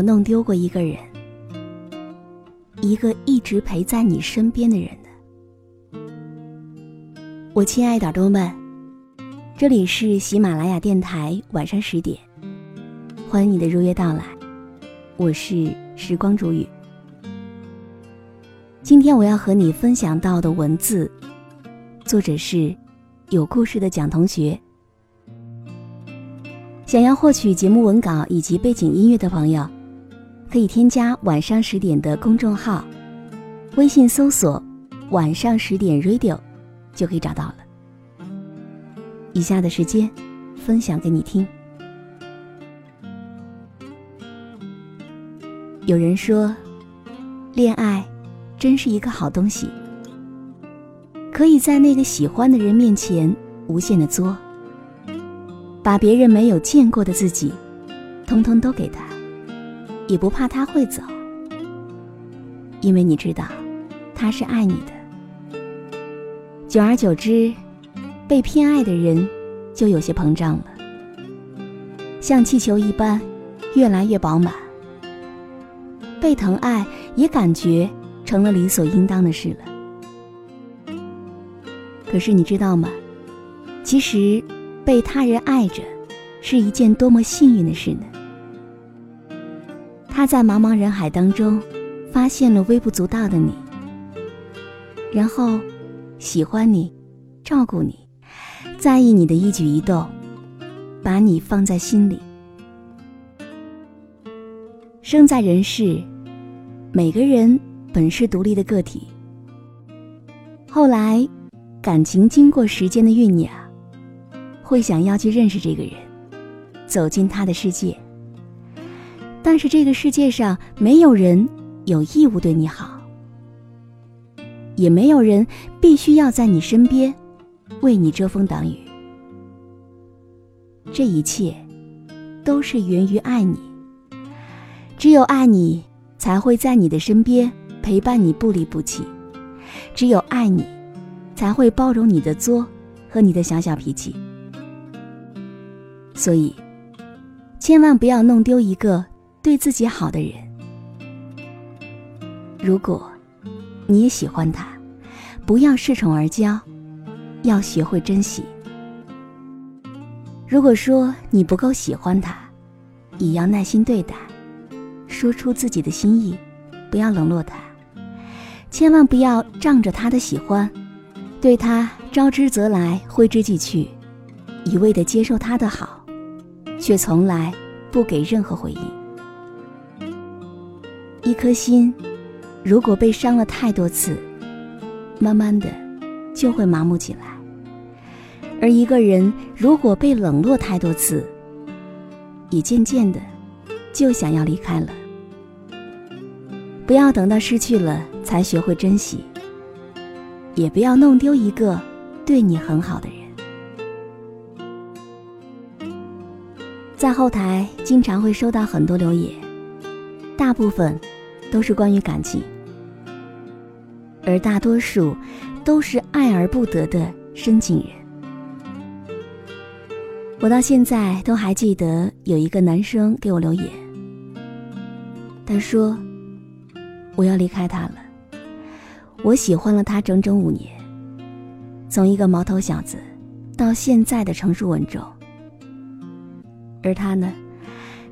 有弄丢过一个人？一个一直陪在你身边的人呢？我亲爱的耳朵们，这里是喜马拉雅电台晚上十点，欢迎你的如约到来，我是时光煮雨。今天我要和你分享到的文字，作者是有故事的蒋同学。想要获取节目文稿以及背景音乐的朋友，可以添加晚上十点的公众号，微信搜索“晚上十点 radio”，就可以找到了。以下的时间，分享给你听。有人说，恋爱真是一个好东西，可以在那个喜欢的人面前无限的作。把别人没有见过的自己，通通都给他，也不怕他会走，因为你知道，他是爱你的。久而久之，被偏爱的人就有些膨胀了，像气球一般，越来越饱满。被疼爱也感觉成了理所应当的事了。可是你知道吗？其实。被他人爱着，是一件多么幸运的事呢？他在茫茫人海当中，发现了微不足道的你，然后喜欢你，照顾你，在意你的一举一动，把你放在心里。生在人世，每个人本是独立的个体，后来感情经过时间的酝酿。会想要去认识这个人，走进他的世界。但是这个世界上没有人有义务对你好，也没有人必须要在你身边为你遮风挡雨。这一切都是源于爱你。只有爱你，才会在你的身边陪伴你不离不弃；只有爱你，才会包容你的作和你的小小脾气。所以，千万不要弄丢一个对自己好的人。如果你也喜欢他，不要恃宠而骄，要学会珍惜。如果说你不够喜欢他，也要耐心对待，说出自己的心意，不要冷落他。千万不要仗着他的喜欢，对他招之则来，挥之即去，一味的接受他的好。却从来不给任何回应。一颗心，如果被伤了太多次，慢慢的就会麻木起来；而一个人如果被冷落太多次，也渐渐的就想要离开了。不要等到失去了才学会珍惜，也不要弄丢一个对你很好的人。在后台经常会收到很多留言，大部分都是关于感情，而大多数都是爱而不得的深情人。我到现在都还记得有一个男生给我留言，他说：“我要离开他了，我喜欢了他整整五年，从一个毛头小子，到现在的成熟稳重。而他呢，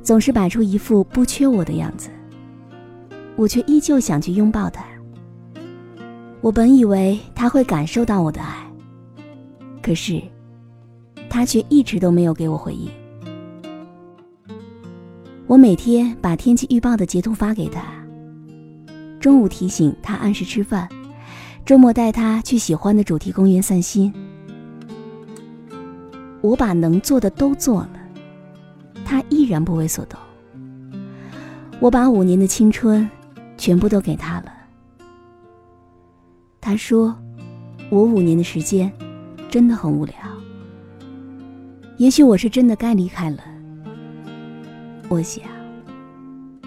总是摆出一副不缺我的样子，我却依旧想去拥抱他。我本以为他会感受到我的爱，可是，他却一直都没有给我回应。我每天把天气预报的截图发给他，中午提醒他按时吃饭。周末带他去喜欢的主题公园散心，我把能做的都做了，他依然不为所动。我把五年的青春全部都给他了，他说：“我五年的时间真的很无聊。”也许我是真的该离开了。我想，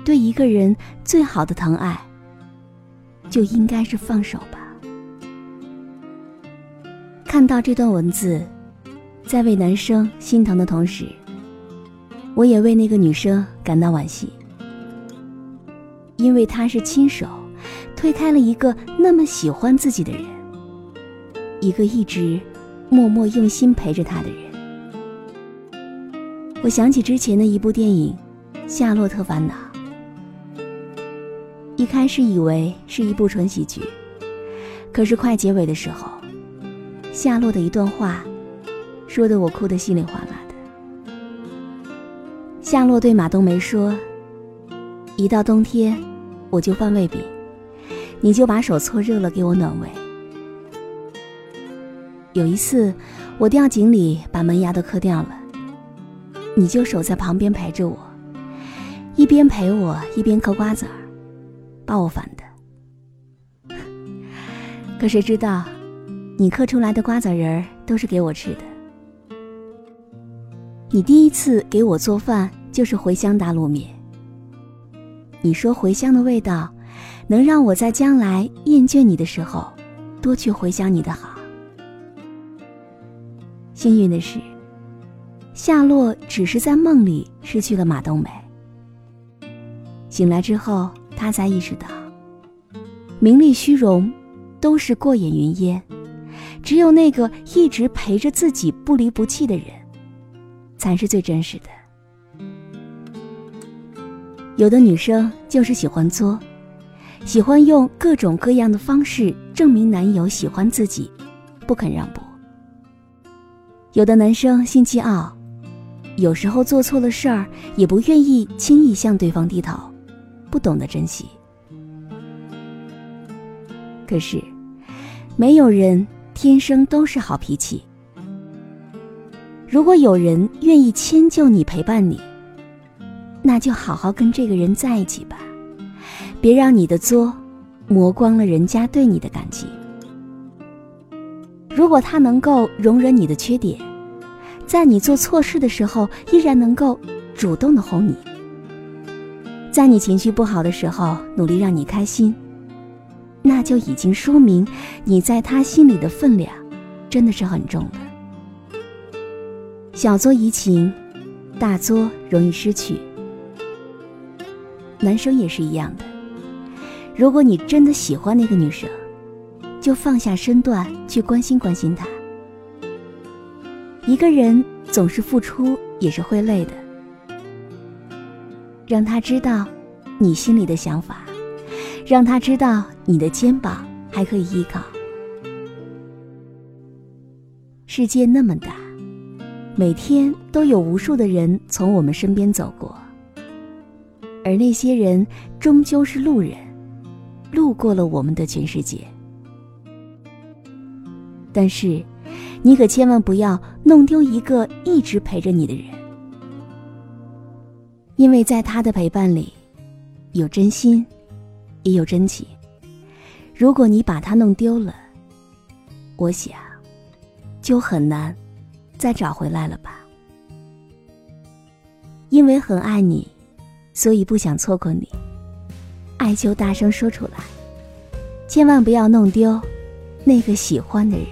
对一个人最好的疼爱，就应该是放手吧。看到这段文字，在为男生心疼的同时，我也为那个女生感到惋惜，因为他是亲手推开了一个那么喜欢自己的人，一个一直默默用心陪着他的人。我想起之前的一部电影《夏洛特烦恼》，一开始以为是一部纯喜剧，可是快结尾的时候。夏洛的一段话，说的我哭得稀里哗啦的。夏洛对马冬梅说：“一到冬天，我就放胃饼，你就把手搓热了给我暖胃。有一次，我掉井里把门牙都磕掉了，你就守在旁边陪着我，一边陪我一边嗑瓜子儿，把我烦的。可谁知道？”你嗑出来的瓜子仁儿都是给我吃的。你第一次给我做饭就是茴香打卤面。你说茴香的味道，能让我在将来厌倦你的时候，多去回想你的好。幸运的是，夏洛只是在梦里失去了马冬梅。醒来之后，他才意识到，名利虚荣，都是过眼云烟。只有那个一直陪着自己不离不弃的人，才是最真实的。有的女生就是喜欢作，喜欢用各种各样的方式证明男友喜欢自己，不肯让步。有的男生心气傲，有时候做错了事儿也不愿意轻易向对方低头，不懂得珍惜。可是，没有人。天生都是好脾气。如果有人愿意迁就你、陪伴你，那就好好跟这个人在一起吧，别让你的作磨光了人家对你的感激。如果他能够容忍你的缺点，在你做错事的时候依然能够主动的哄你，在你情绪不好的时候努力让你开心。那就已经说明你在他心里的分量，真的是很重的。小作怡情，大作容易失去。男生也是一样的。如果你真的喜欢那个女生，就放下身段去关心关心她。一个人总是付出也是会累的，让他知道你心里的想法。让他知道你的肩膀还可以依靠。世界那么大，每天都有无数的人从我们身边走过，而那些人终究是路人，路过了我们的全世界。但是，你可千万不要弄丢一个一直陪着你的人，因为在他的陪伴里，有真心。也有真情。如果你把它弄丢了，我想，就很难再找回来了吧。因为很爱你，所以不想错过你爱就大声说出来千万不要弄丢那个喜欢的人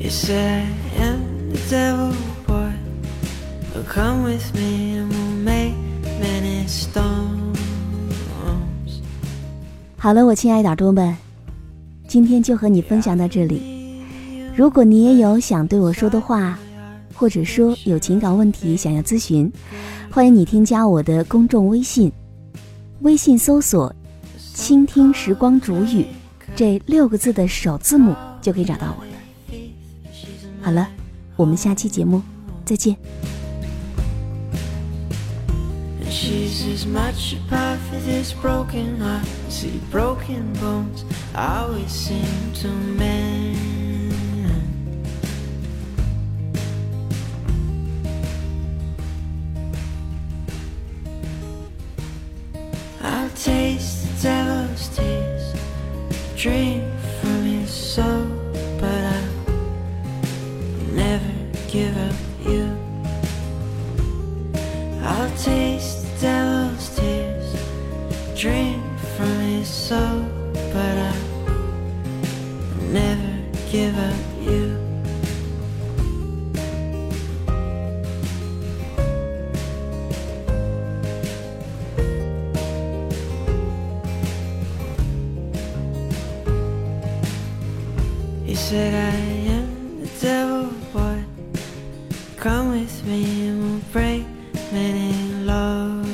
You say I am the devil boy, come with me 好了，我亲爱的耳朵们，今天就和你分享到这里。如果你也有想对我说的话，或者说有情感问题想要咨询，欢迎你添加我的公众微信，微信搜索“倾听时光煮雨”这六个字的首字母就可以找到我了。好了，我们下期节目再见。She's as much a part for this broken heart. See, broken bones always seem to mend. I'll taste the devil's tears, drink said I am the devil, boy. Come with me and we'll break many laws.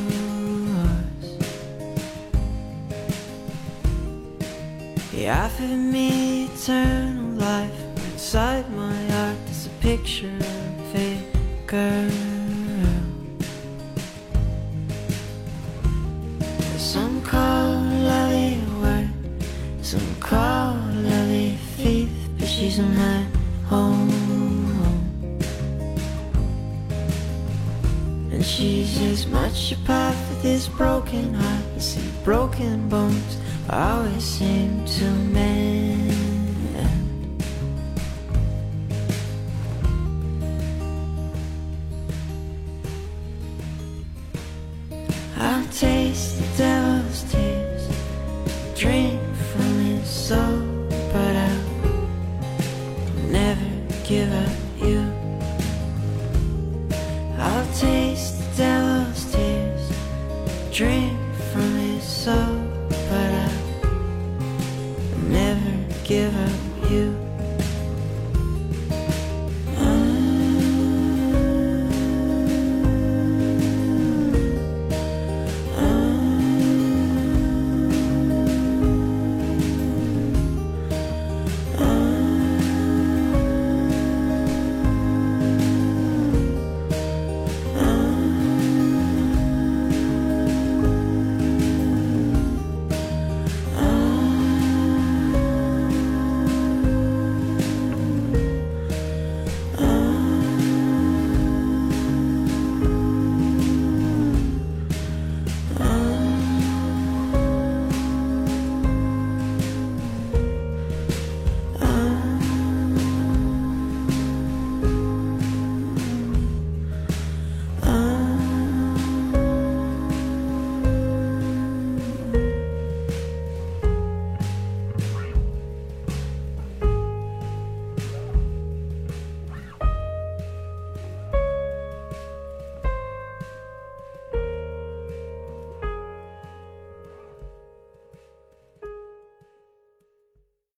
He offered me eternal life. Inside my heart, there's a picture of a girl. Some call she's my home. And she's as much a part of this broken heart as the broken bones always seem to mend.